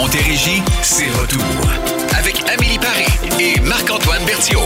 Montérégie, c'est retour. Avec Amélie Paris et Marc-Antoine Berthiaume.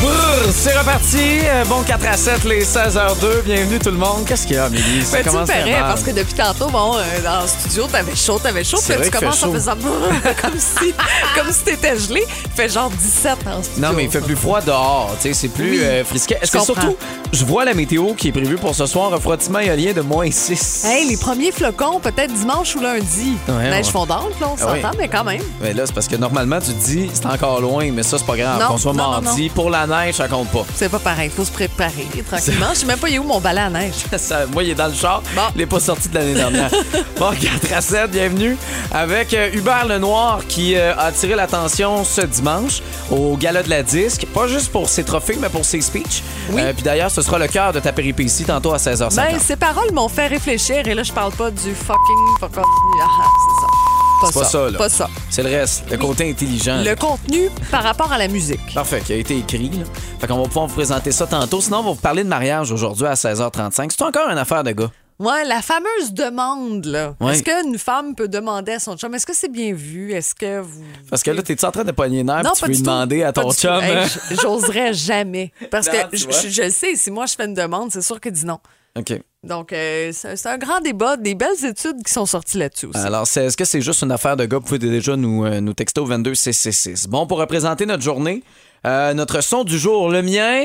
Brrr, C'est reparti. Euh, Bon 4 à 7, les 16h02. Bienvenue tout le monde. Qu'est-ce qu'il y a, Amélie? Ça Ben, tu me parais, parce que depuis tantôt, bon, euh, dans le studio, t'avais chaud, t'avais chaud, puis tu commences en faisant comme si, comme si t'étais gelé. Il fait genre 17 en studio. Non, mais il fait plus froid dehors. Tu sais, c'est plus Oui, euh, frisquet. je C'est comprends. surtout, je vois la météo qui est prévue pour ce soir. Refroidissement éolien de moins 6. Hey, les premiers flocons, peut-être dimanche ou lundi. Ouais, Neige ouais. fondante, là, on Ah oui. s'entend, mais quand même. Mais là, c'est parce que normalement, tu te dis, c'est encore loin, mais ça, c'est pas grave. Qu'on soit mardi, pour la neige, ça compte pas. C'est pas pareil, faut se préparer tranquillement. Je sais même pas, il est où mon balai à neige? Ça, moi, il est dans le char. Bon. Il n'est pas sorti de l'année dernière. bon, 4 à 7, bienvenue. Avec euh, Hubert Lenoir qui euh, a attiré l'attention ce dimanche au Gala de la Disque. Pas juste pour ses trophées, mais pour ses speeches. Oui. Euh, Puis d'ailleurs, ce sera le cœur de ta péripétie tantôt à 16h50. Ben, ces paroles m'ont fait réfléchir, et là, je parle pas du fucking fuck off. Ah, c'est ça. Pas, C'est pas ça, là. Pas ça. C'est le reste, le côté intelligent. Le contenu par rapport à la musique. Parfait, qui a été écrit. Là. Fait qu'on va pouvoir vous présenter ça tantôt. Sinon, on va vous parler de mariage aujourd'hui à 16h35. C'est encore une affaire de gars. Ouais, la fameuse demande, là. Ouais. Est-ce qu'une femme peut demander à son chum, est-ce que c'est bien vu? Est-ce que vous. Parce que là, t'es-tu en train de pogner Non, puis tu demander à ton chum? Hey, hein? J'oserais jamais. Parce Non, que je, je- je le sais, si moi je fais une demande, c'est sûr qu'il dit non. OK. Donc, euh, c'est un grand débat, des belles études qui sont sorties là-dessus aussi. Alors, est-ce que c'est juste une affaire de gars? Vous pouvez déjà nous, euh, nous texter au 22 666. Bon, pour représenter notre journée, euh, notre son du jour, le mien.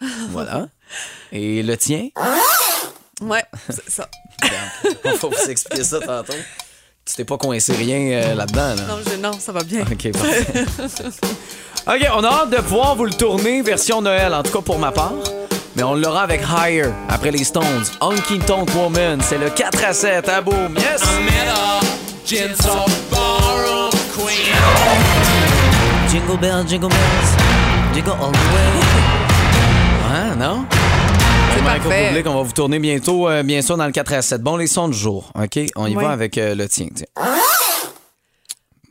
voilà. Et le tien? Ouais, c'est ça. On va vous expliquer ça tantôt. Tu t'es pas coincé rien euh, là-dedans, là. Non, je- non, ça va bien. OK, parfait. OK, on a hâte de pouvoir vous le tourner version Noël, en tout cas pour ma part. Mais on l'aura avec Higher, après les Stones. Honky Tonk Woman, c'est le 4 à 7, à boum. Yes! Jingle bells, jingle bells, jingle all the way. Hein, non? C'est Michael parfait. Bublé qu'on va vous tourner bientôt, euh, bien sûr, dans le 4 à 7. Bon, les sons du jour, OK? On y Oui. va avec euh, le tien, tiens.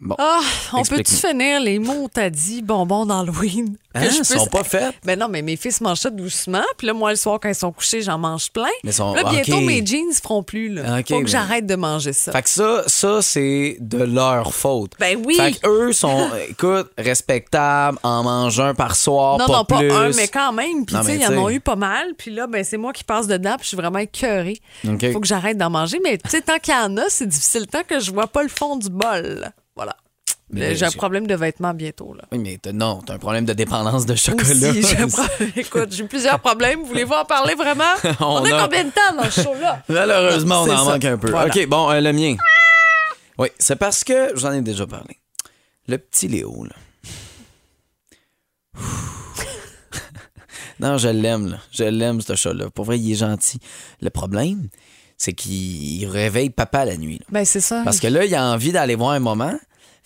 Bon. Ah, on peut-tu finir les mots t'as dit bonbons d'Halloween? Hein, ils sont pas faits? Ben non, mais mes fils mangent ça doucement. Puis là, moi, le soir, quand ils sont couchés, j'en mange plein. Mais sont- là, bientôt, mes jeans feront plus. Là. Ok, Faut que mais- j'arrête de manger ça. Fait que ça, ça c'est de leur faute. Ben oui. Fait qu'eux sont, écoute, respectables, en mangent un par soir, non, pas non, pas plus. un, mais quand même. Puis, tu sais, ils en ont eu pas mal. Puis là, ben, c'est moi qui passe dedans. Puis, je suis vraiment écœurée. OK. Faut que j'arrête d'en manger. Mais, tu sais, tant qu'il y en a, c'est difficile. Tant que je vois pas le fond du bol. J'ai un problème de vêtements bientôt. Là. Oui, mais t'as- non, t'as un problème de dépendance de chocolat. Aussi, j'ai pro- Écoute, j'ai plusieurs problèmes. Voulez-vous en parler vraiment? On On, a, a- combien de temps dans ce show-là? Malheureusement, on C'est en ça. manque un peu. Voilà. OK, bon, euh, le mien. Oui, c'est parce que, j'en ai déjà parlé. Le petit Léo, là. non, je l'aime, là. Je l'aime, ce chat-là. Pour vrai, il est gentil. Le problème, c'est qu'il réveille papa la nuit. là. Ben, c'est ça. Parce que là, il a envie d'aller voir un moment.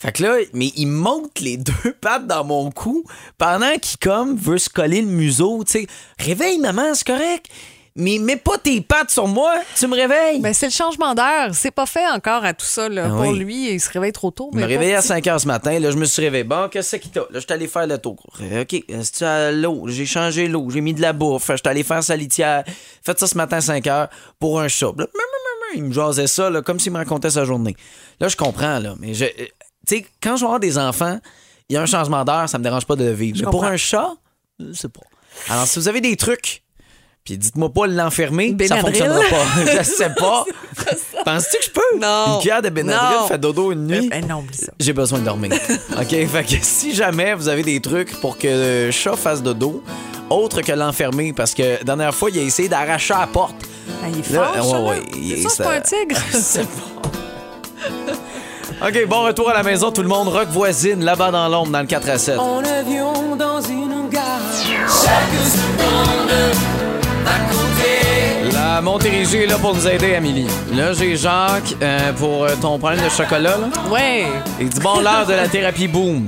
Fait que là, mais il monte les deux pattes dans mon cou pendant qu'il, comme, veut se coller le museau. Tu sais, réveille, maman, c'est correct. Mais mets pas tes pattes sur moi, tu me réveilles. Ben, c'est le changement d'heure. C'est pas fait encore à tout ça. Là. Ah Pour lui, il se réveille trop tôt. Je me mais réveillais à pas- 5 h ce matin. Là, je me suis réveillé. Bon, qu'est-ce qu'il t'a? Là, je suis allé faire le tour. OK, est-ce que à l'eau? J'ai changé l'eau. J'ai mis de la bouffe. Je suis allé faire sa litière. Fait ça ce matin à 5 h pour un chat. Là, il me jasait ça, là, comme s'il me racontait sa journée. Là, je comprends, là. Mais je. Tu sais, quand je vais avoir des enfants, il y a un changement d'heure, ça me dérange pas de le vivre. Mais pour comprends. un chat, je sais pas. Alors, si vous avez des trucs, puis dites-moi pas l'enfermer, ça Benadryl. fonctionnera pas. je sais pas. Penses-tu que je peux? Non. Une cuillère de Benadryl Non. fait dodo une nuit? Ben, non, oublie ça. J'ai besoin de dormir. OK? Fait que si jamais vous avez des trucs pour que le chat fasse dodo, autre que l'enfermer, parce que la dernière fois, il a essayé d'arracher la porte. Ah, il est fort, ouais, ça, là. ouais, il- C'est ça, c'est pas un tigre. C'est bon. OK, bon retour à la maison, tout le monde. Rock voisine, là-bas dans l'ombre, dans le 4 à 7. En avion dans une gare. Chaque seconde à compter. La Montérégie est là pour nous aider, Amélie. Là, j'ai Jacques euh, pour euh, ton problème de chocolat. Là. Ouais. Il dit bon, l'heure de la thérapie boom.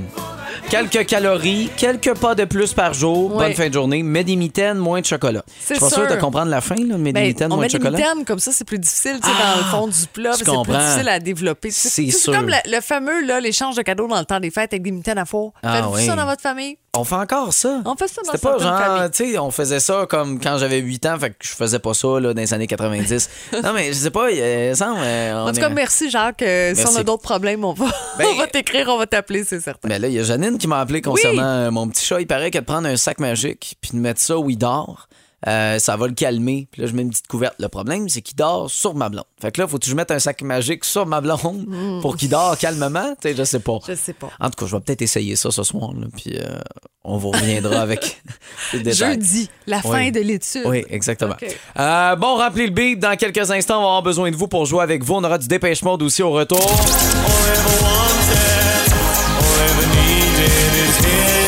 Quelques calories, quelques pas de plus par jour. Ouais. Bonne fin de journée. Mais des mitaines, moins de chocolat. Je C'est suis pas sûr de comprendre la fin, là, mais des Ben, mitaines, on moins met de des chocolat. mitaines, comme ça, c'est plus difficile, tu sais, dans le fond du plat. C'est plus difficile à développer. C'est sûr. comme le, le fameux, là, l'échange de cadeaux dans le temps des fêtes avec des mitaines à four. Ah Faites-vous oui. ça dans votre famille? On fait encore ça. On fait ça dans pas genre, tu sais, on faisait ça comme quand j'avais 8 ans, fait que je faisais pas ça là, dans les années 90. non, mais je sais pas, il semble. euh, En tout est- cas, merci Jacques. Euh, Si on a d'autres problèmes, on va, Ben- on va t'écrire, on va t'appeler, c'est certain. Mais là, il y a Janine qui m'a appelé concernant euh, mon petit chat. Il paraît que de prendre un sac magique puis de mettre ça où il dort, euh, ça va le calmer. Puis là, je mets une petite couverte. Le problème, c'est qu'il dort sur ma blonde. Fait que là, faut que je mette un sac magique sur ma blonde pour qu'il dort calmement? Tu sais, je sais pas. Je sais pas. En tout cas, je vais peut-être essayer ça ce soir. là, puis euh, on vous reviendra avec les détails. Jeudi, la Oui. fin de l'étude. Oui, exactement. Euh, bon, remplis le beat. Dans quelques instants, on va avoir besoin de vous pour jouer avec vous. On aura du dépêche mode aussi au retour. C'est l'heure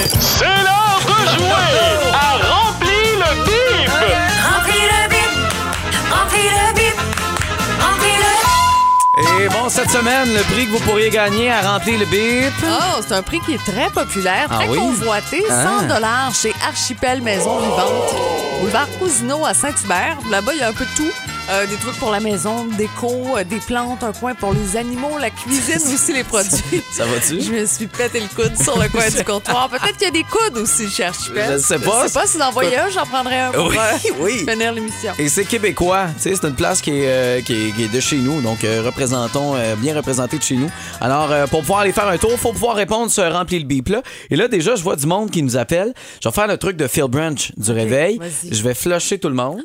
cette semaine, le prix que vous pourriez gagner à remplir le bip. Oh, c'est un prix qui est très populaire, Ah très oui? convoité. 100 Ah. dollars chez Archipel Maison Vivante. Boulevard Cousineau à Saint-Hubert. Là-bas, il y a un peu de tout. Euh, des trucs pour la maison, déco, euh, des plantes, un coin pour les animaux, la cuisine aussi, les produits. Ça va-tu? Je me suis pété le coude sur le coin du comptoir. Peut-être qu'il y a des coudes aussi chez Archipel. Je sais pas. Je sais pas si d'en un, j'en prendrais un pour Oui, euh, oui. finir l'émission. Et c'est québécois, c'est une place qui est, euh, qui est- qui est de chez nous, donc représentons, bien représenté de chez nous. Alors, pour pouvoir aller faire un tour, faut pouvoir répondre sur Remplir le bip là. Et là, déjà, je vois du monde qui nous appelle. Je vais faire le truc de Phil Branch du réveil. Je vais flusher tout le monde.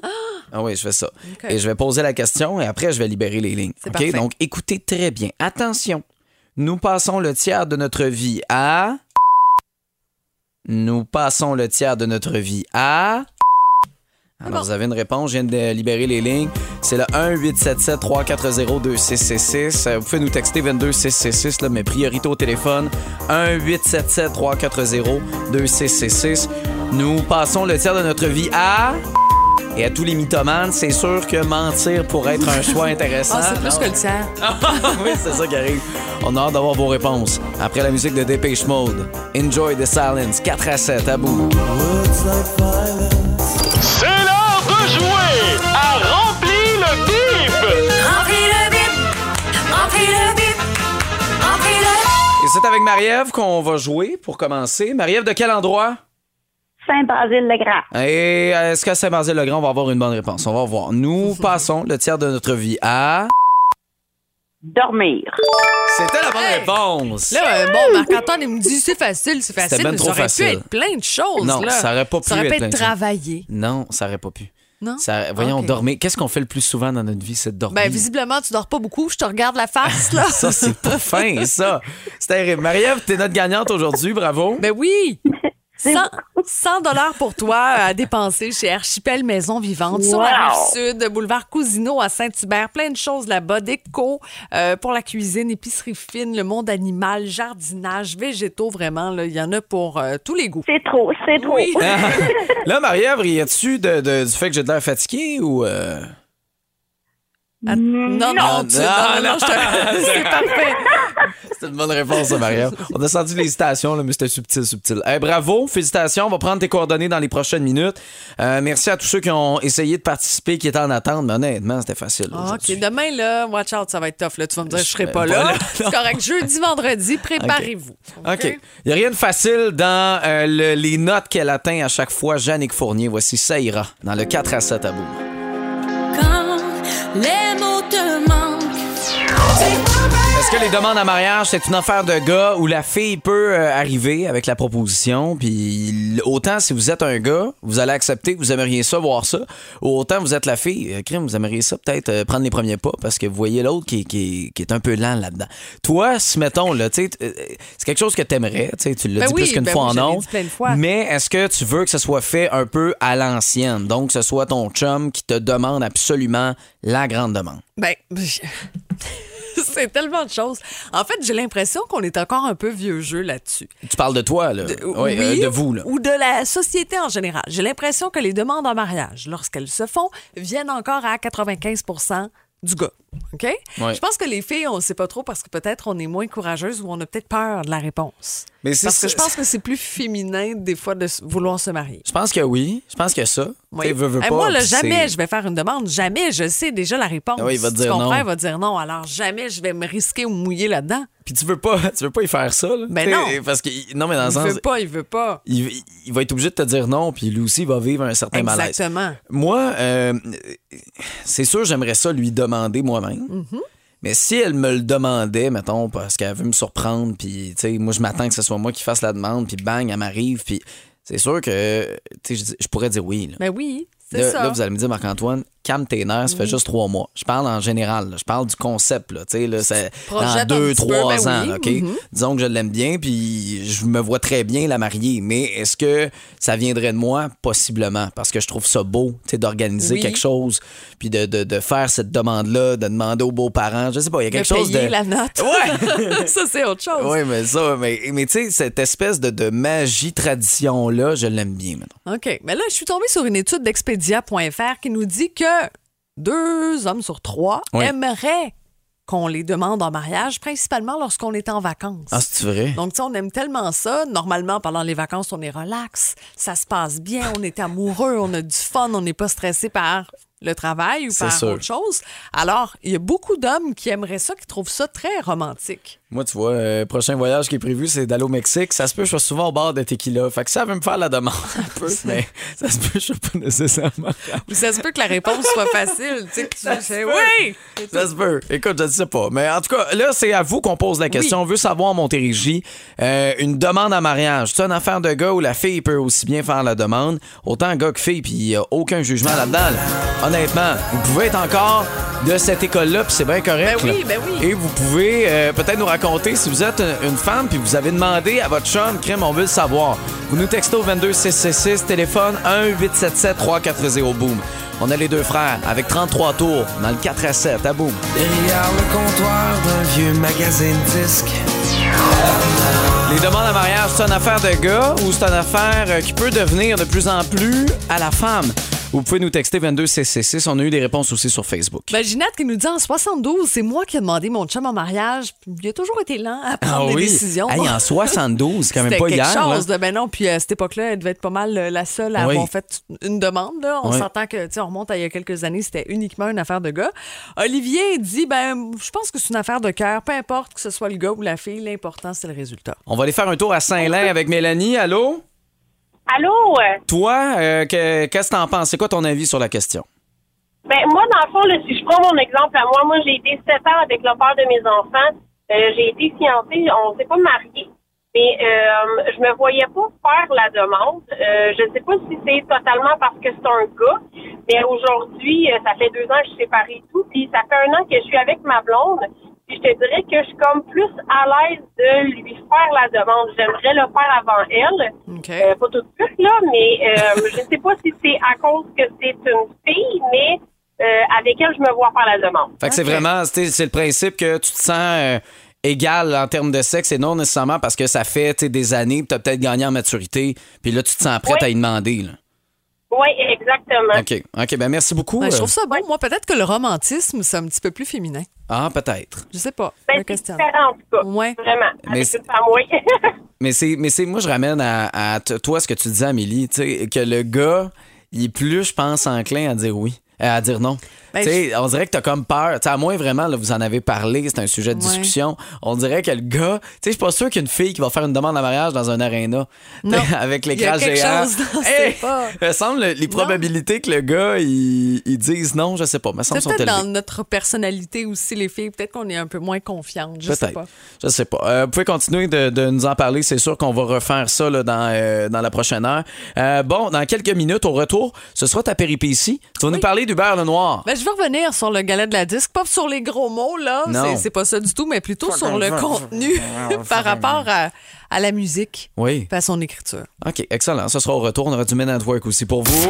Ah oui, je fais ça. Et je vais poser la question et après, je vais libérer les lignes. OK? parfait. Donc, écoutez très bien. Attention. Nous passons le tiers de notre vie à. Nous passons le tiers de notre vie à. Alors, bon. vous avez une réponse. Je viens de libérer les lignes. C'est le 1-877-340-2666. Euh, Vous pouvez nous texter 22666, là, mais priorité au téléphone. 1-877-340-2666. Nous passons le tiers de notre vie à. Et à tous les mythomanes, c'est sûr que mentir pourrait être un choix intéressant. Ah, c'est plus Non? que le tiers. oui, c'est ça qui arrive. On a hâte d'avoir vos réponses. Après la musique de Dépêche Mode, Enjoy the Silence, 4 à 7, à bout. C'est l'heure de jouer à Remplis le bip! remplis le bip, remplis le bip, remplis le Et c'est avec Marie-Ève qu'on va jouer pour commencer. Marie-Ève, de quel endroit? Saint-Basile-le-Grand. Et est-ce qu'à Saint-Basile-le-Grand, on va avoir une bonne réponse? On va voir. Nous passons le tiers de notre vie à... Dormir. C'était la bonne Hey! réponse! Là, euh, bon, Marc-Antoine, il me dit c'est facile, c'est facile. ben mais trop ça aurait facile. pu être plein de choses. Non, là. ça aurait pas pu Ça aurait être pu plein être de choses. travaillé. Non, ça aurait pas pu. Non? Ça- voyons, Ok. dormir. Qu'est-ce qu'on fait le plus souvent dans notre vie? C'est de dormir? Ben, visiblement, tu dors pas beaucoup. Je te regarde la face, là. Ça, c'est pas fin, ça. C'est terrible. Marie-Ève, t'es notre gagnante aujourd'hui. Bravo. Ben oui! 100 dollars pour toi à dépenser chez Archipel Maison Vivante sur la rive sud, boulevard Cousineau à Saint-Hubert. Plein de choses là-bas, déco euh, pour la cuisine, épicerie fine, le monde animal, jardinage, végétaux, vraiment. là, Il y en a pour euh, tous les goûts. C'est trop, c'est trop. Oui. Là, Marie-Ève, y a-tu de, de- du fait que j'ai de l'air fatigué ou. euh? Non, non, Non, tu- non, non, non, je te- c'est parfait. C'est une bonne réponse, ça, Marie-Ève. On a senti l'hésitation, là, mais c'était subtil, subtil. Eh, bravo, félicitations. On va prendre tes coordonnées dans les prochaines minutes. Euh, merci à tous ceux qui ont essayé de participer, qui étaient en attente, mais honnêtement, c'était facile. Ah. OK, demain, là, watch out, ça va être tough. Là. Tu vas me dire, je serai Je pas serai là. pas là, C'est correct. Jeudi, vendredi, préparez-vous. OK? Il n'y a rien de facile dans euh, le- les notes qu'elle atteint à chaque fois. Jannick Fournier, voici Ça ira dans le 4 à 7 à bout. Quand les que les demandes en mariage, c'est une affaire de gars où la fille peut euh, arriver avec la proposition, puis autant si vous êtes un gars, vous allez accepter que vous aimeriez ça, voir ça, ou autant vous êtes la fille, euh, crime, vous aimeriez ça peut-être euh, prendre les premiers pas parce que vous voyez l'autre qui, qui- qui est un peu lent là-dedans. Toi, si mettons, là, tu sais, euh, c'est quelque chose que t'aimerais, tu tu l'as Ben dit oui, plus qu'une ben fois oui, en fois. mais est-ce que tu veux que ce soit fait un peu à l'ancienne, donc que ce soit ton chum qui te demande absolument la grande demande? Ben, c'est tellement de choses. En fait, j'ai l'impression qu'on est encore un peu vieux jeu là-dessus. Tu parles de toi, là. Oui, euh, de vous, là. Ou de la société en général. J'ai l'impression que les demandes en mariage, lorsqu'elles se font, viennent encore à 95% du gars. OK? Ouais. Je pense que les filles, on ne sait pas trop parce que peut-être on est moins courageuse ou on a peut-être peur de la réponse. Mais Parce que je pense que c'est plus féminin des fois de vouloir se marier. Je pense que oui. Je pense que ça. Oui. Hey, pas, moi, là, jamais je vais faire une demande. Jamais. Je sais déjà la réponse. Ah oui, il va te dire non. Il va dire non. Alors, jamais je vais me risquer ou mouiller là-dedans. Puis tu veux pas, tu veux pas y faire ça, là. Ben non. Parce que, non, mais dans le Il sens. veut pas, il veut pas. Il, il va être obligé de te dire non, puis lui aussi il va vivre un certain malaise. Exactement. Moi, euh, c'est sûr, j'aimerais ça lui demander Mm-hmm. Mais si elle me le demandait, mettons, parce qu'elle veut me surprendre, puis, tu sais, moi, je m'attends que ce soit moi qui fasse la demande, puis bang, elle m'arrive, puis c'est sûr que, tu sais, je, pourrais dire oui. Là. Ben oui, c'est ça. Là, vous allez me dire, Marc-Antoine, calme tes nerfs, ça fait juste trois mois. Je parle en général, là. je parle du concept, là, tu sais, là, c'est dans deux, peu, trois ben ans, oui, mhm. Disons que je l'aime bien, puis je me vois très bien la marier, mais est-ce que ça viendrait de moi? Possiblement, parce que je trouve ça beau, tu sais, d'organiser Oui. quelque chose, puis de, de- de faire cette demande-là, de demander aux beaux-parents, je sais pas, il y a De quelque chose de... payer la note. Ouais! ça, c'est autre chose. Oui, mais ça, mais, mais tu sais, cette espèce de, de magie-tradition-là, je l'aime bien, maintenant. OK. Mais là, je suis tombée sur une étude d'expedia.fr qui nous dit que deux hommes sur trois Oui. aimeraient qu'on les demande en mariage, principalement lorsqu'on est en vacances. Ah, c'est vrai? Donc, tu sais, on aime tellement ça. Normalement, pendant les vacances, on est relax, ça se passe bien, on est amoureux, on a du fun, on n'est pas stressé par le travail ou par sûr. autre chose. Alors, il y a beaucoup d'hommes qui aimeraient ça, qui trouvent ça très romantique. Moi, tu vois, euh, prochain voyage qui est prévu, c'est d'aller au Mexique. Ça se peut, je sois souvent au bar de tequila. Fait que ça veut me faire la demande un peu, mais ça se peut, je suis pas nécessairement. Ou ça se peut que la réponse soit facile. Tu sais, que tu peut. oui! Ça se peut. Écoute, je ne sais pas. Mais en tout cas, là, c'est à vous qu'on pose la question. On veut savoir, Montérégie, euh, une demande en mariage. C'est une affaire de gars où la fille peut aussi bien faire la demande, autant gars que fille, puis il n'y a aucun jugement là-dedans. là. Honnêtement, vous pouvez être encore de cette école-là, puis c'est bien correct. Ben oui, ben oui. Et vous pouvez euh, peut-être nous raconter si vous êtes une, une femme, puis vous avez demandé à votre chum, crème, on veut le savoir. Vous nous textez au 22666, téléphone 1-877-340-BOOM. On a les deux frères avec 33 tours dans le 4 à 7 à Boom. Derrière le comptoir d'un vieux magazine disque. Les demandes à mariage, c'est une affaire de gars ou c'est une affaire euh, qui peut devenir de plus en plus à la femme? Vous pouvez nous texter 22666. On a eu des réponses aussi sur Facebook. Ben, Ginette qui nous dit en 72, c'est moi qui ai demandé mon chum en mariage. Il a toujours été lent à prendre des décisions. Ah Hey, en 72, c'est quand même pas quelque hier. là. chose de ben non puis à cette époque-là elle devait être pas mal euh, la seule à Oui. avoir fait une demande là. on Oui. s'entend que tu on remonte à il y a quelques années c'était uniquement une affaire de gars Olivier dit ben je pense que c'est une affaire de cœur peu importe que ce soit le gars ou la fille l'important c'est le résultat On va aller faire un tour à Saint-Lin avec Mélanie. Allô? Allô? Toi, euh, que- qu'est-ce que t'en penses? C'est quoi ton avis sur la question? Ben, moi, dans le fond, là, si je prends mon exemple à moi, moi, j'ai été sept ans avec le père de mes enfants. Euh, j'ai été fiancée, on s'est pas mariés. Mais euh, je me voyais pas faire la demande. Euh, je sais pas si c'est totalement parce que c'est un gars, mais aujourd'hui, euh, ça fait deux ans que je suis séparée et tout, puis ça fait un an que je suis avec ma blonde. Puis je te dirais que je suis comme plus à l'aise de lui faire la demande. J'aimerais le faire avant elle. OK. Euh, pas tout de suite, là, mais euh, je ne sais pas si c'est à cause que c'est une fille, mais euh, avec elle, je me vois faire la demande. Fait que c'est vraiment, c'est c'est le principe que tu te sens euh, égal en termes de sexe et non nécessairement parce que ça fait tu sais, des années, puis tu as peut-être gagné en maturité, puis là, tu te sens prête Oui. à y demander. là. Oui, exactement. OK. OK, ben merci beaucoup. Ben, je trouve ça bon moi peut-être que le romantisme c'est un petit peu plus féminin Ah, peut-être. je sais pas Ben, c'est différent, en tout cas. Ouais. Vraiment. Mais Avec c'est- une femme, oui. Mais c'est, mais c'est, moi, je ramène à, à t- toi ce que tu disais, Amélie, tu sais, que le gars, il est plus, je pense, enclin à dire oui, à dire non. Ben, on dirait que t'as comme peur. À moins vraiment, là, vous en avez parlé, c'est un sujet de Ouais. discussion. On dirait que le gars, tu sais, je suis pas sûr qu'une fille qui va faire une demande en mariage dans un aréna, avec l'écran géant. Hey, me semble le- les probabilités que le gars, il, il dise non, je sais pas. Me semble c'est sont peut-être dans notre personnalité aussi les filles peut-être qu'on est un peu moins confiante je sais pas Je sais pas. Euh, vous pouvez continuer de, de nous en parler. C'est sûr qu'on va refaire ça là, dans, euh, dans la prochaine heure. Euh, bon, dans quelques minutes, au retour, ce sera ta péripétie. Tu vas nous parler du beurre le noir. Ben, je vais revenir sur le galet de la disque, pas sur les gros mots, là. Non. C'est- pas ça du tout, mais plutôt sur le contenu par rapport à, à la musique Oui. et à son écriture. OK, excellent. Ce sera au retour. On aura du Men at Work aussi pour vous.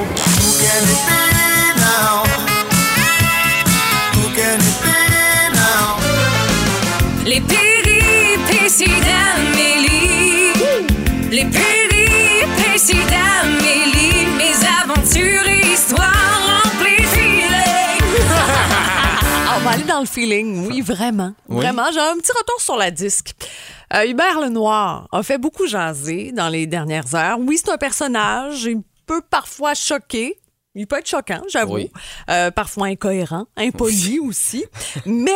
Les péripéties d'Amélie. Les péripéties le feeling. Oui, vraiment. Oui. Vraiment. J'ai un petit retour sur la disque. Euh, Hubert Lenoir a fait beaucoup jaser dans les dernières heures. Oui, c'est un personnage. Il peut parfois choquer. Il peut être choquant, j'avoue. Oui. Euh, parfois incohérent, impoli aussi. Mais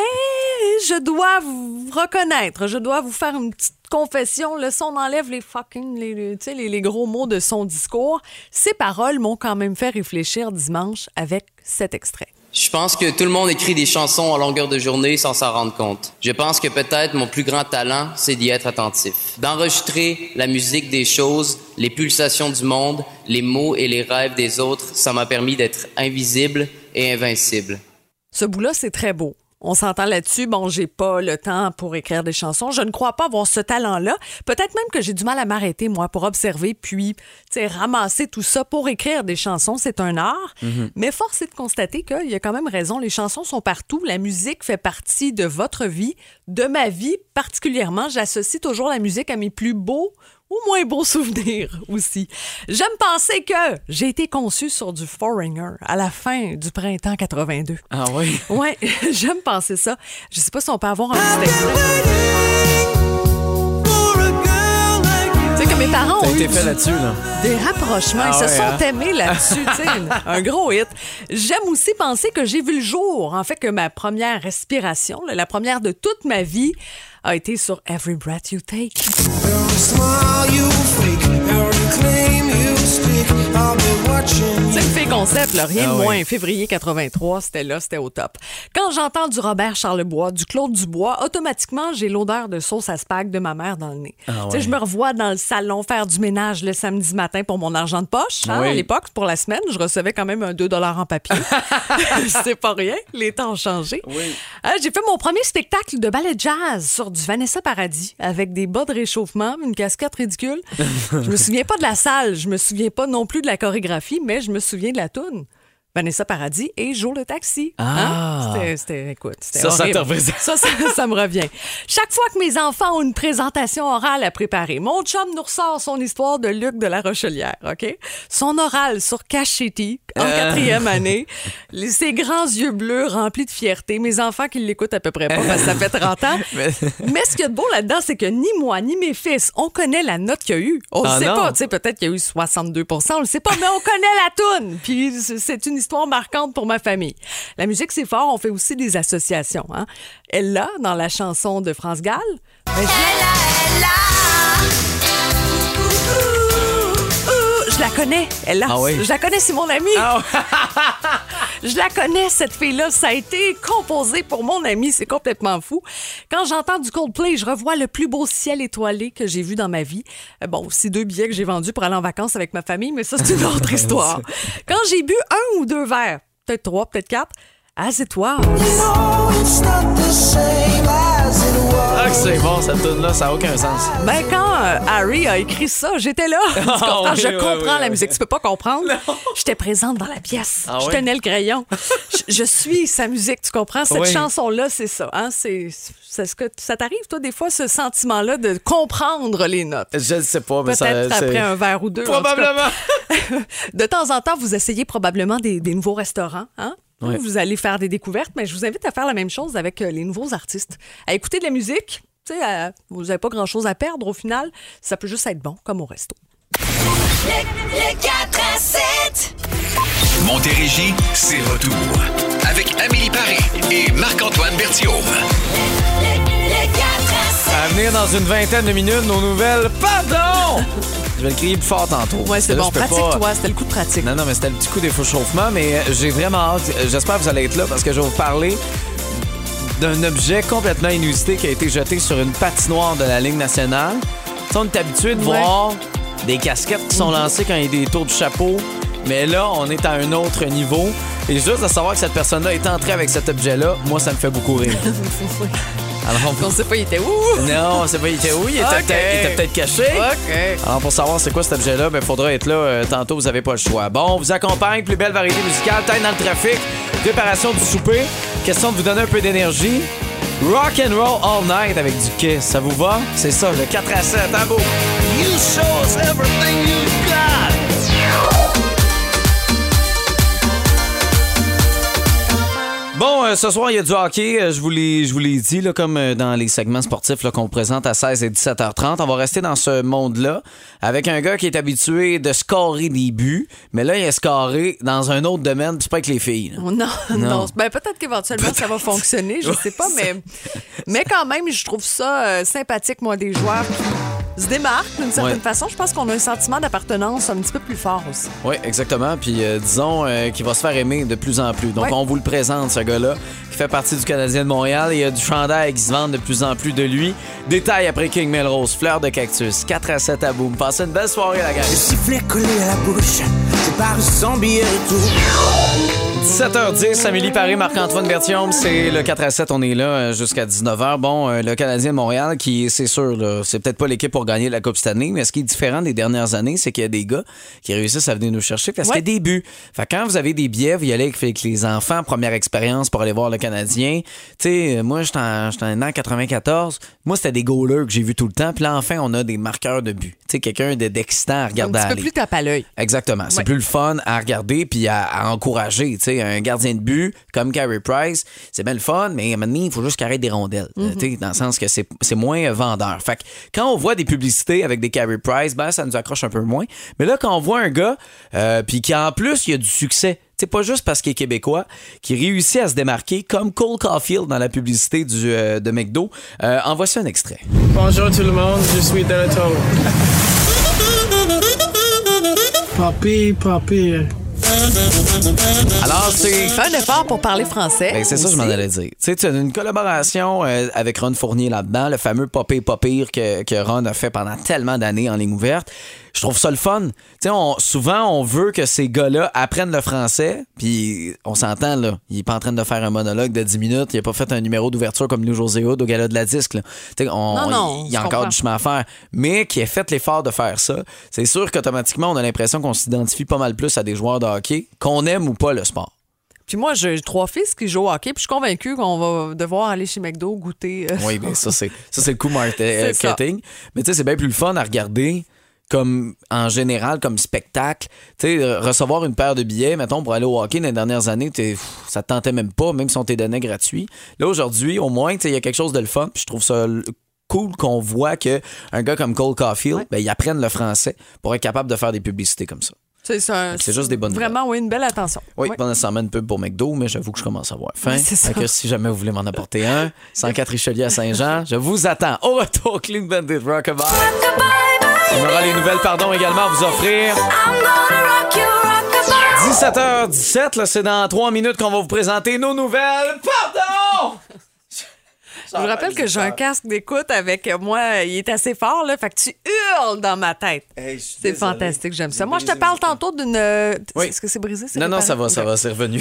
je dois vous reconnaître, je dois vous faire une petite confession. Le son enlève les fucking, les, les gros mots de son discours. Ses paroles m'ont quand même fait réfléchir dimanche avec cet extrait. Je pense que tout le monde écrit des chansons en longueur de journée sans s'en rendre compte. Je pense que peut-être mon plus grand talent, c'est d'y être attentif. D'enregistrer la musique des choses, les pulsations du monde, les mots et les rêves des autres, ça m'a permis d'être invisible et invincible. Ce bout-là, c'est très beau. On s'entend là-dessus. Bon, j'ai pas le temps pour écrire des chansons. Je ne crois pas avoir ce talent-là. Peut-être même que j'ai du mal à m'arrêter, moi, pour observer, puis, tu sais, ramasser tout ça pour écrire des chansons. C'est un art. Mais force est de constater qu'il y a quand même raison. Les chansons sont partout. La musique fait partie de votre vie, de ma vie particulièrement. J'associe toujours la musique à mes plus beaux ou moins beaux souvenirs aussi. J'aime penser que j'ai été conçue sur du Foreigner à la fin du printemps 82. Ah oui? Ouais, j'aime penser ça. Je sais pas si on peut avoir un petit extrait. Tu sais que mes parents ont eu été fait du- là-dessus, là. des rapprochements. Ah Ils se ouais, sont hein? aimés là-dessus. tu sais, un gros hit. J'aime aussi penser que j'ai vu le jour. En fait, que ma première respiration, là, la première de toute ma vie, a été sur Every Breath You Take. C'est le fait concept, là, rien Ah de oui. moins. Février 83, c'était là, c'était au top. Quand j'entends du Robert Charlebois, du Claude Dubois, automatiquement, j'ai l'odeur de sauce à spag de ma mère dans le nez. Ah Tu sais, Je me revois dans le salon faire du ménage le samedi matin pour mon argent de poche. hein. Oui. À l'époque, pour la semaine, je recevais quand même un 2 en papier. C'est pas rien. Les temps ont changé. Hein, j'ai fait mon premier spectacle de ballet jazz sur du Vanessa Paradis avec des bas de réchauffement, une casquette ridicule. je me souviens pas de la salle, je me souviens pas non plus de la chorégraphie, mais je me souviens de la toune. Vanessa Paradis et Joe le taxi. Hein? Ah. C'était, c'était, écoute, c'était Ça, ça. Ça, ça, ça me revient. Chaque fois que mes enfants ont une présentation orale à préparer, mon chum nous ressort son histoire de Luc de la Rochelière, OK? Son oral sur Cachetti, en Euh. quatrième année, les- ses grands yeux bleus remplis de fierté. Mes enfants qui l'écoutent à peu près pas parce que ça fait 30 ans. Mais- Mais ce qu'il y a de beau là-dedans, c'est que ni moi, ni mes fils, on connaît la note qu'il y a eu. On ne Ah sait non. pas. Tu sais, peut-être qu'il y a eu 62% on le sait pas, mais on connaît la toune. Puis c'est une histoire marquante pour ma famille. La musique, c'est fort. On fait aussi des associations. Hein. Elle là, dans la chanson de France Gall. ben, je- Je la connais, elle là. Ah oui? Je la connais, c'est mon amie. Ah Je la connais, cette fille-là. Ça a été composé pour mon ami. C'est complètement fou. Quand j'entends du Coldplay, je revois le plus beau ciel étoilé que j'ai vu dans ma vie. Euh, Bon, c'est deux billets que j'ai vendus pour aller en vacances avec ma famille, mais ça, c'est une autre histoire. Quand j'ai bu un ou deux verres, peut-être trois, peut-être quatre, c'est toi. Que c'est bon, cette tune-là, ça n'a aucun sens. Ben, quand euh, Harry a écrit ça, j'étais là. Tu comprends? oui, je oui, comprends oui, la musique. Tu peux pas comprendre. J'étais présente dans la pièce. Ah je tenais le crayon. je, je suis sa musique, tu comprends? Cette chanson-là, c'est ça. Hein? C'est, ce que ça t'arrive, toi, des fois, ce sentiment-là de comprendre les notes? Je ne sais pas, mais ça. Peut-être après un verre ou deux. Probablement. De temps en temps, vous essayez probablement des, des nouveaux restaurants. Hein? Ouais. Vous allez faire des découvertes, mais je vous invite à faire la même chose avec euh, les nouveaux artistes. À écouter de la musique. Tu sais, à- vous n'avez pas grand-chose à perdre au final. Ça peut juste être bon, comme au resto. Le 4 à 7. Montérégie, c'est retour. Avec Amélie Paris et Marc-Antoine Berthiaume. Le 4 à 7. À venir dans une vingtaine de minutes, nos nouvelles. Pardon! Je vais le crier plus fort tantôt. Ouais, c'est bon. pas- Pratique-toi. C'était le coup de pratique. Non, non, mais c'était le petit coup des chauffement, mais euh, j'ai vraiment hâte. J'espère que vous allez être là parce que je vais vous parler d'un objet complètement inusité qui a été jeté sur une patinoire de la Ligue nationale. Tu sais, on est habitué de Ouais. voir des casquettes qui sont lancées quand il y a des tours du chapeau, mais là, on est à un autre niveau. Et juste de savoir que cette personne-là est entrée avec cet objet-là, moi, ça me fait beaucoup rire. Alors, on On sait pas, il était où? Non, on sait pas, il était où? Il était peut-être il était peut-être caché. OK. Alors, pour savoir c'est quoi cet objet-là, il faudra être là euh, tantôt, vous avez pas le choix. Bon, on vous accompagne, plus belle variété musicale, tête dans le trafic, préparation du souper, question de vous donner un peu d'énergie. Rock and roll all night avec du Kiss, ça vous va? C'est ça, le 4 à 7, à beau. You show us everything you've got. Bon, euh, ce soir, il y a du hockey. Euh, je vous l'ai, je vous l'ai dit, là, comme euh, dans les segments sportifs là, qu'on vous présente à 16 et 17h30. On va rester dans ce monde-là avec un gars qui est habitué de scorer des buts. Mais là, il est scoré dans un autre domaine, c'est pas avec les filles. là. Oh Non, non. Ben, peut-être qu'éventuellement ça va fonctionner, je sais pas, mais, mais quand même, je trouve ça sympathique, moi, des joueurs qui se démarquent d'une certaine Ouais. façon. Je pense qu'on a un sentiment d'appartenance un petit peu plus fort aussi. Oui, exactement. Puis euh, disons euh, qu'il va se faire aimer de plus en plus. Donc, Ouais. on vous le présente, ce gars-là, qui fait partie du Canadien de Montréal. Il y a du chandail qui se vend de plus en plus de lui. Détail après King Melrose, fleur de cactus, 4 à 7 à boum. Passez une belle soirée, la gang. sifflet collé à la bouche, je pars sans billet retour. 17h10, Amélie Paris, Marc-Antoine Bertium, c'est le 4 à 7, on est là euh, jusqu'à 19h. Bon, euh, le Canadien de Montréal, qui, c'est sûr, c'est peut-être pas l'équipe pour gagner la Coupe cette année, mais ce qui est différent des dernières années, c'est qu'il y a des gars qui réussissent à venir nous chercher parce Ouais. qu'il y a des buts. Fait quand vous avez des billets, vous y allez avec, avec les enfants, première expérience pour aller voir le Canadien. Tu sais, euh, moi, j'étais en, en an 94. Moi, c'était des goalers que j'ai vus tout le temps. Puis là, enfin, on a des marqueurs de but. Tu sais, quelqu'un de- d'excitant à Un regarder petit peu aller. plus tape à l'œil. Exactement. C'est Ouais. plus le fun à regarder puis à, à encourager. Tu sais, un gardien de but comme Carey Price, c'est bien le fun, mais à un moment donné, il faut juste qu'il arrête des rondelles. Euh, tu sais, dans le sens que c'est c'est moins euh, vendeur. Fait que quand on voit des publicités avec des Carey Price, ben, ça nous accroche un peu moins. Mais là, quand on voit un gars, euh, puis qui en plus, il a du succès. C'est pas juste parce qu'il est québécois, qui réussit à se démarquer comme Cole Caulfield dans la publicité du, euh, de McDo. Euh, en voici un extrait. Bonjour tout le monde, je suis Delato. Papi, papi. Alors, c'est Fais un effort pour parler français. Ben, c'est ça que je m'en allais dire. Tu sais, tu as une collaboration euh, avec Ron Fournier là-dedans, le fameux Popé pas pire que, que Ron a fait pendant tellement d'années en ligne ouverte. Je trouve ça le fun. Tu sais, souvent, on veut que ces gars-là apprennent le français, puis on s'entend, là. Il est pas en train de faire un monologue de 10 minutes, il a pas fait un numéro d'ouverture comme nous, José Hood, au gala de la disque, là. Tu sais, on- Non, non, il y a encore comprends. du chemin à faire. Mais qui ait fait l'effort de faire ça, c'est sûr qu'automatiquement, on a l'impression qu'on s'identifie pas mal plus à des joueurs de hockey, qu'on aime ou pas le sport. Puis moi, j'ai trois fils qui jouent au hockey, puis je suis convaincue qu'on va devoir aller chez McDo goûter. euh, Oui, bien ça, c'est ça, c'est le coup marketing. Mais tu sais, c'est bien plus le fun à regarder comme en général, comme spectacle. Tu sais, euh, recevoir une paire de billets, mettons, pour aller au hockey dans les dernières années, t'es- pff, ça te tentait même pas, même si on t'est donné gratuit. Là, aujourd'hui, au moins, tu sais, il y a quelque chose de le fun, puis je trouve ça cool qu'on voit que un gars comme Cole Caulfield, ben, il apprenne le français pour être capable de faire des publicités comme ça. C'est ça. C'est juste des bonnes Vraiment, oui, une belle attention. Oui, Ouais. pas nécessairement une pub pour McDo, mais j'avoue que je commence à avoir faim. C'est ça. Fait que si jamais vous voulez m'en apporter un, 104 Richelieu à Saint-Jean, je vous attends. Au retour, Clean Bandit Rockabye. On aura les nouvelles, pardon, également à vous offrir. 17h17, là, c'est dans 3 minutes qu'on va vous présenter nos nouvelles. Pardon! Je vous rappelle que j'ai un casque d'écoute avec moi. Il est assez fort, là. Fait que tu hurles dans ma tête. c'est fantastique, j'aime ça. Moi, je te parle tantôt d'une. Oui. Est-ce que c'est brisé? Non, non, ça va, ça va, c'est revenu.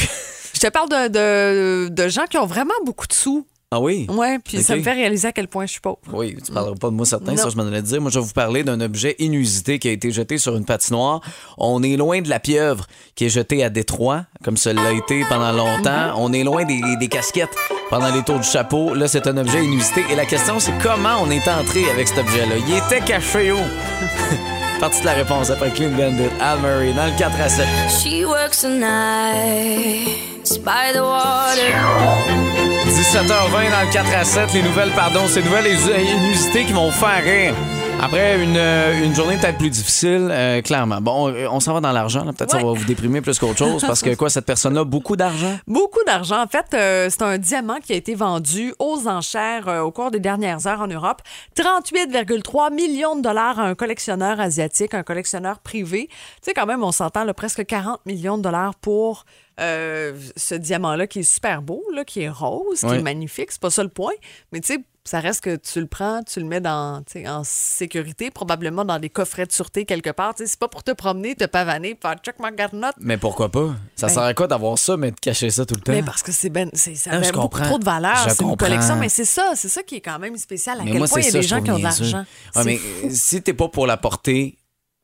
Je te parle de, de, de gens qui ont vraiment beaucoup de sous. Ah oui? Ouais, puis ça me fait réaliser à quel point je suis pauvre. Oui, tu parleras pas de moi certain, Non. ça je m'en allais te dire. Moi, je vais vous parler d'un objet inusité qui a été jeté sur une patinoire. On est loin de la pieuvre qui est jetée à Détroit, comme ça l'a été pendant longtemps. On est loin des, des casquettes pendant les tours du chapeau. Là, c'est un objet inusité. Et la question, c'est comment on est entré avec cet objet-là? Il était caché où? Partie de la réponse après Clean Bandit, Al Murray, dans le 4 à 7. She works the nights by the water. 17h20 dans le 4 à 7. Les nouvelles, pardon, ces nouvelles inusitées qui vont faire rire. Après une, euh, une journée peut-être plus difficile, euh, clairement. Bon, on, on s'en va dans l'argent. Peut-être ça Ouais. va vous déprimer plus qu'autre chose parce que quoi, cette personne-là, beaucoup d'argent? Beaucoup d'argent. En fait, euh, c'est un diamant qui a été vendu aux enchères euh, au cours des dernières heures en Europe. 38,3 millions de dollars à un collectionneur asiatique, un collectionneur privé. Tu sais, quand même, on s'entend presque 40 millions de dollars pour euh, ce diamant-là qui est super beau, là, qui est rose, qui Ouais. est magnifique. C'est pas ça le point. Mais tu sais, ça reste que tu le prends, tu le mets dans, en sécurité, probablement dans des coffrets de sûreté quelque part. C'est pas pour te promener, te pavaner, faire check my garnotte. Mais pourquoi pas? Ça Ben- sert à quoi d'avoir ça, mais de cacher ça tout le temps? Mais parce que c'est ben, c'est- ça Ah, a je beaucoup comprends. trop de valeur. C'est une collection, mais c'est ça, c'est ça qui est quand même spécial. À Mais quel moi, point il y a ça, des gens qui ont de l'argent. Ouais, mais fou. si t'es pas pour la porter,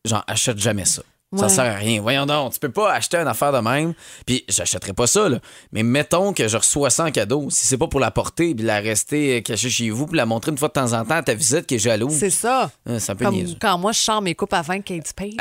genre, achète jamais ça. Ça sert à rien. Voyons donc, tu peux pas acheter une affaire de même. Puis j'achèterais pas ça, là. Mais mettons que je reçois ça en cadeau. Si c'est pas pour la porter puis la rester euh, cachée chez vous puis la montrer une fois de temps en temps à ta visite qui est jaloux. C'est ça. euh, C'est un peu Comme quand moi, je sors mes coupes à vin Kate Spade.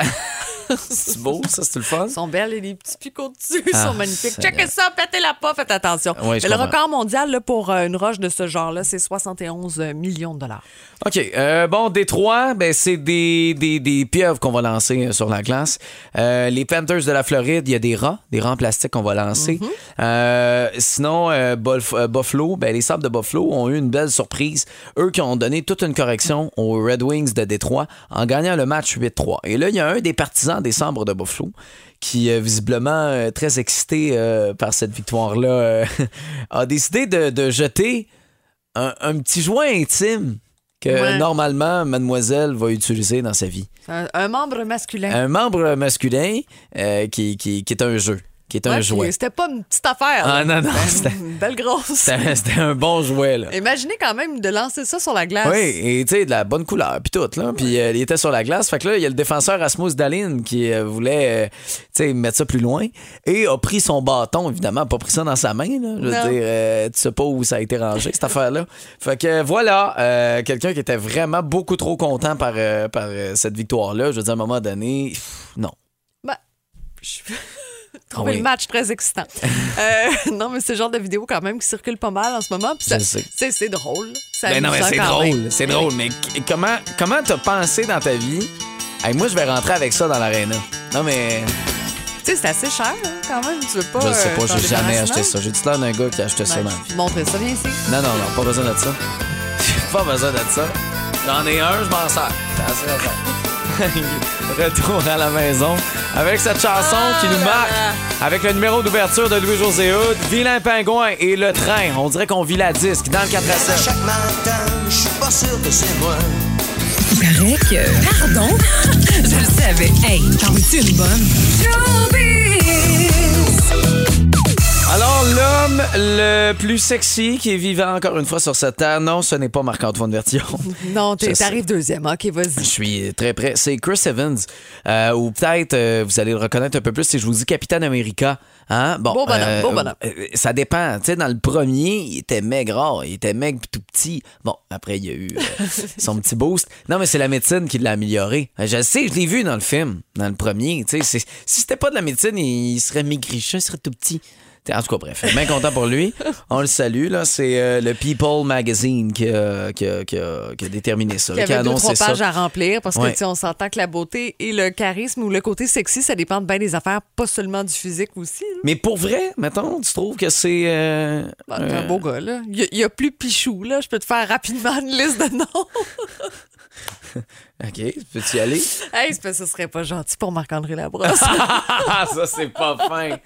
C'est beau, ça, c'est le fun? Ils sont belles et les petits picots dessus Ah, sont magnifiques. Checkez ça, pétez-la pas, faites attention. Ouais, je Mais le record mondial là, pour euh, une roche de ce genre-là, c'est 71 millions de dollars. OK. euh, bon, Détroit, ben, c'est des, des, des pieuvres qu'on va lancer euh, sur la glace. Euh, les Panthers de la Floride, il y a des rats, des rats en plastique qu'on va lancer. Euh, sinon, euh, euh, Buffalo, ben, les Sables de Buffalo ont eu une belle surprise. Eux qui ont donné toute une correction aux Red Wings de Détroit en gagnant le match 8-3. Et là, il y a un des partisans des Sabres de Buffalo qui, euh, visiblement euh, très excité euh, par cette victoire-là, a décidé de, de jeter un, un petit joint intime que Ouais. normalement mademoiselle va utiliser dans sa vie. Un, un membre masculin. Un membre masculin euh, qui, qui, qui est un jeu, qui est un Ouais, jouet. C'était pas une petite affaire. Ah, là. non, non, C'était une belle grosse. C'était un bon jouet, là. Imaginez quand même de lancer ça sur la glace. Oui, et tu sais, de la bonne couleur, puis tout, là. Puis euh, il était sur la glace. Fait que là, il y a le défenseur Rasmus Dalin qui euh, voulait, euh, tu sais, mettre ça plus loin et a pris son bâton, évidemment, pas pris ça dans sa main, là. Je veux dire, euh, tu sais pas où ça a été rangé, cette affaire-là. Fait que voilà, euh, quelqu'un qui était vraiment beaucoup trop content par, par cette victoire-là. Je veux dire, à un moment donné, pff, non. Ben, je trouvais Ah oui. le match très excitant. Euh, non, mais c'est le genre de vidéo quand même qui circule pas mal en ce moment. ça-. C'est drôle. Ben non, mais c'est drôle, c'est drôle. Mais comment comment t'as pensé dans ta vie? Hey, moi, je vais rentrer avec ça dans l'aréna. Non, mais Tu sais, c'est assez cher hein, quand même. Tu veux pas. je sais euh, pas, t'en j'ai jamais acheté ça. J'ai dit l'air d'un gars qui a acheté ça Ben, dans je la vais vie. montrer ça, viens ici. Non, non, non, pas besoin de ça. pas besoin de ça. J'en ai un, je m'en sers. T'as assez raison. Retour à la maison avec cette chanson qui nous marque avec le numéro d'ouverture de Louis-José Hood, Vilain Pingouin et le train. On dirait qu'on vit la disque dans le 4 à 7. Chaque matin, je suis pas sûr que c'est moi. Il paraît que. Pardon? Je le savais. Hey, t'en veux-tu une bonne? L'homme le plus sexy qui est vivant encore une fois sur cette terre, non, ce n'est pas Marc-Antoine Vertillon. Non, t'es- Je t'arrives deuxième. OK, Je vas-y. suis très prêt. C'est Chris Evans. Euh, ou peut-être, euh, vous allez le reconnaître un peu plus si je vous dis Capitaine America. Hein? Bon, bonhomme, beau bonhomme. euh, ça dépend. Tu sais, dans le premier, il était maigre, il était maigre tout petit. Bon, après, il y a eu euh, son petit boost. Non, mais c'est la médecine qui l'a amélioré. Euh, Je le sais, je l'ai vu dans le film, dans le premier. Tu sais, c'est- si c'était pas de la médecine, il serait maigrichon, il serait tout petit. En tout cas, bref, bien content pour lui. On le salue. là. C'est euh, le People Magazine qui a, qui a- qui a- qui a déterminé ça. Il y qui a avait deux, annoncé trois ça. pages à remplir parce que Ouais. on s'entend que la beauté et le charisme ou le côté sexy, ça dépend de bien des affaires, pas seulement du physique aussi. là. Mais pour vrai, mettons, tu trouves que c'est. euh, Ben, t'es euh, un beau gars, là. Il y a- il y, a plus Pichou, là. Je peux te faire rapidement une liste de noms. OK, peux-tu y aller? hey, c'est parce que ce serait pas gentil pour Marc-André Labrosse. Ça, c'est pas fin.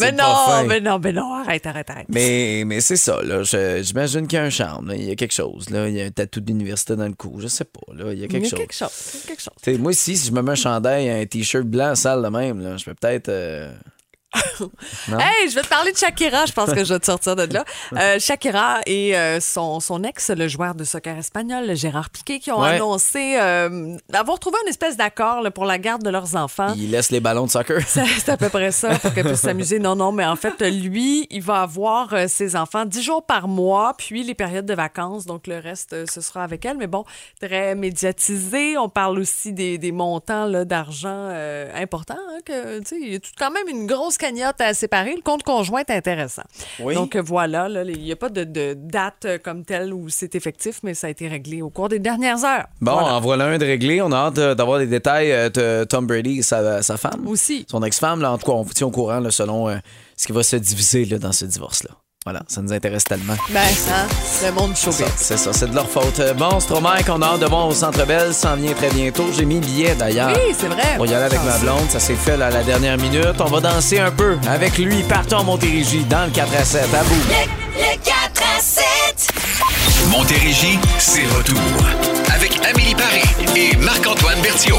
mais non, pas fin. mais non, mais non, arrête, arrête, arrête. Mais, mais c'est ça, là. J'imagine qu'il y a un charme, là. Il y a quelque chose, là. Il y a un tatou d'université dans le cou. Je sais pas, là. Il y a quelque Il y a chose. quelque chose. il y a quelque chose. Moi, aussi, si je me mets un chandail, un t-shirt blanc sale de même, là, je peux peut-être. euh? Hey, je vais te parler de Shakira. Je pense que je vais te sortir de là. Euh, Shakira et euh, son, son ex, le joueur de soccer espagnol, Gérard Piqué, qui ont Ouais. annoncé euh, avoir trouvé une espèce d'accord pour la garde de leurs enfants. Il laisse les ballons de soccer. C'est à peu près ça pour qu'elle puisse s'amuser. Non, non, mais en fait, lui, il va avoir euh, ses enfants dix jours par mois, puis les périodes de vacances. Donc, le reste, ce sera avec elle. Mais bon, très médiatisé. On parle aussi des, des montants d'argent importants. hein, que, il y a tout, quand même une grosse à séparer. Le compte conjoint est intéressant. Oui. Donc, voilà, là, il n'y a pas de, de date euh, comme telle où c'est effectif, mais ça a été réglé au cours des dernières heures. Bon, Voilà. en voilà un de réglé. On a hâte euh, d'avoir des détails euh, de Tom Brady et sa, sa femme. Aussi. Son ex-femme, là, en tout cas, on vous tient au courant là, selon euh, ce qui va se diviser là, dans ce divorce-là. Voilà, ça nous intéresse tellement. Ben, hein, le monde Ça, showbiz. C'est ça, c'est de leur faute. Euh, Bon, Stromae, qu'on a hâte de voir au Centre Bell, s'en vient très bientôt. J'ai mis billet d'ailleurs. Oui, c'est vrai. Pour y aller avec ma blonde, ça s'est fait là, à la dernière minute. On va danser un peu avec lui. Partons à Montérégie dans le 4 à 7. À vous. Le 4 à 7. Montérégie, c'est retour. Avec Amélie Paris et Marc-Antoine Berthiaume.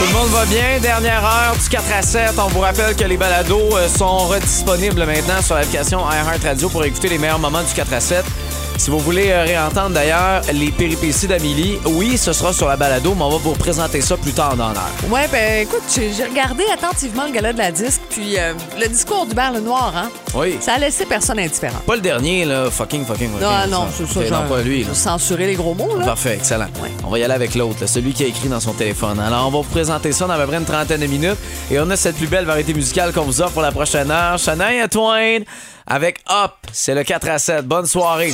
Le 4 à 7. Tout le monde va bien. Dernière heure du 4 à 7. On vous rappelle que les balados euh, sont redisponibles maintenant sur l'application iHeartRadio pour écouter les meilleurs moments du 4 à 7. Si vous voulez euh, réentendre d'ailleurs les péripéties d'Amélie, oui, ce sera sur la balado, mais on va vous présenter ça plus tard dans l'heure. Ouais, ben écoute, j'ai regardé attentivement le gala de la disque, puis euh, le discours du le Noir, hein, Oui. ça a laissé personne indifférent. Pas le dernier, là. Fucking, fucking, fucking. Non, non, c'est ça. Non, pas lui, là? Censurer les gros mots, là. Parfait, excellent. On va y aller avec l'autre, celui qui a écrit dans son téléphone. Alors, on va vous présenter ça dans à peu près une trentaine de minutes. Et on a cette plus belle variété musicale qu'on vous offre pour la prochaine heure. Shania Twain avec Up. C'est le 4 à 7. Bonne soirée.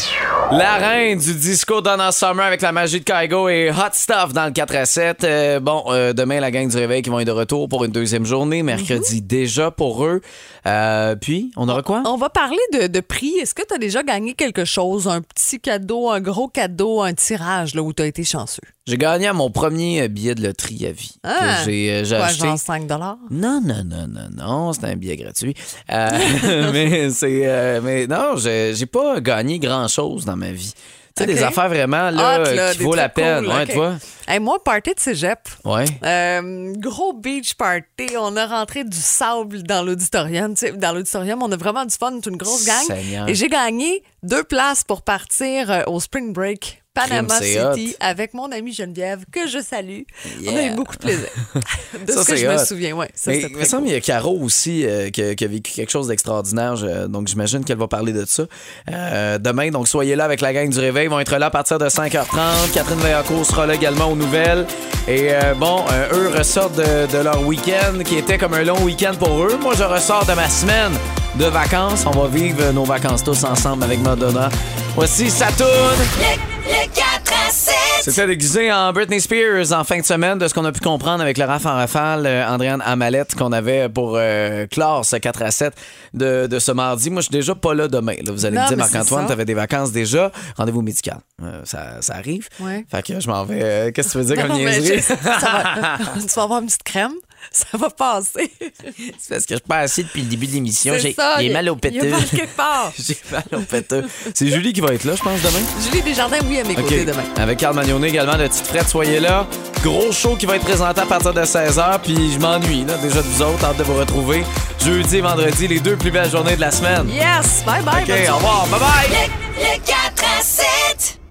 La reine du disco Donna Summer avec la magie de Kygo et Hot Stuff dans le 4 à 7. Euh, bon, euh, demain, la gang du réveil qui vont être de retour pour une deuxième journée. Mercredi déjà pour eux. Euh, puis, on aura quoi? On va parler de, de prix. Est-ce que tu as déjà gagné quelque chose? Un petit cadeau, un gros cadeau, un tirage là, où tu as été chanceux? J'ai gagné à mon premier euh, billet de loterie à vie. que Ah! j'ai euh, j'ai Quoi, acheté. genre 5 Non, non, non, non, non, c'est un billet gratuit. Euh, mais c'est. euh, mais non, j'ai j'ai pas gagné grand-chose dans ma vie. Tu sais, des affaires vraiment là, Hot, là, qui vaut la peine. cool, ouais, tu vois? Hey, moi, party de cégep. Ouais. Euh, gros beach party. On a rentré du sable dans l'auditorium. Tu sais, Dans l'auditorium, on a vraiment du fun, toute une grosse gang. Seigneur. Et j'ai gagné deux places pour partir au Spring Break. Panama City avec mon amie Geneviève que je salue. On a Yeah. eu beaucoup de plaisir. de Ça, ce que je me souviens, ouais. Ça, mais c'était il me très semble cool. qu'il y a Caro aussi euh, qui, a- qui a vécu quelque chose d'extraordinaire. je- donc, j'imagine qu'elle va parler de ça. Euh, demain, donc, soyez là avec la gang du réveil. Ils vont être là à partir de 5h30. Catherine Vaillancourt sera là également aux nouvelles. Et euh, bon, euh, eux ressortent de, de leur week-end qui était comme un long week-end pour eux. Moi, je ressors de ma semaine de vacances. On va vivre nos vacances tous ensemble avec Madonna. Voici Saturne. Le 4 à 7. C'était déguisé en Britney Spears en fin de semaine, de ce qu'on a pu comprendre avec le raf en rafale, euh, Andréane Amalette, qu'on avait pour euh, clore ce 4 à 7 de, de ce mardi. Moi, je suis déjà pas là demain. là. Vous allez Non, me dire, mais c'est Marc-Antoine, ça. t'avais des vacances déjà. Rendez-vous médical. Euh, ça, ça arrive. Ouais. Fait que je m'en vais. euh, Qu'est-ce que tu veux dire comme non, mais niaiserie? je- ça va- tu vas avoir une petite crème. Ça va passer. C'est parce que je suis pas assis depuis le début de l'émission. J'ai il mal au péteux. mal quelque part. J'ai mal au péteux. C'est Julie qui va être là, je pense, demain. Julie Desjardins, oui, à mes côtés OK. demain. Avec Carl Magnonet également de Petite Frette, soyez là. Gros show qui va être présenté à partir de 16h. Puis je m'ennuie là, déjà de vous autres. Hâte de vous retrouver jeudi et vendredi, les deux plus belles journées de la semaine. Yes! Bye bye! OK, au revoir. Bye bye! Le 4 à 7.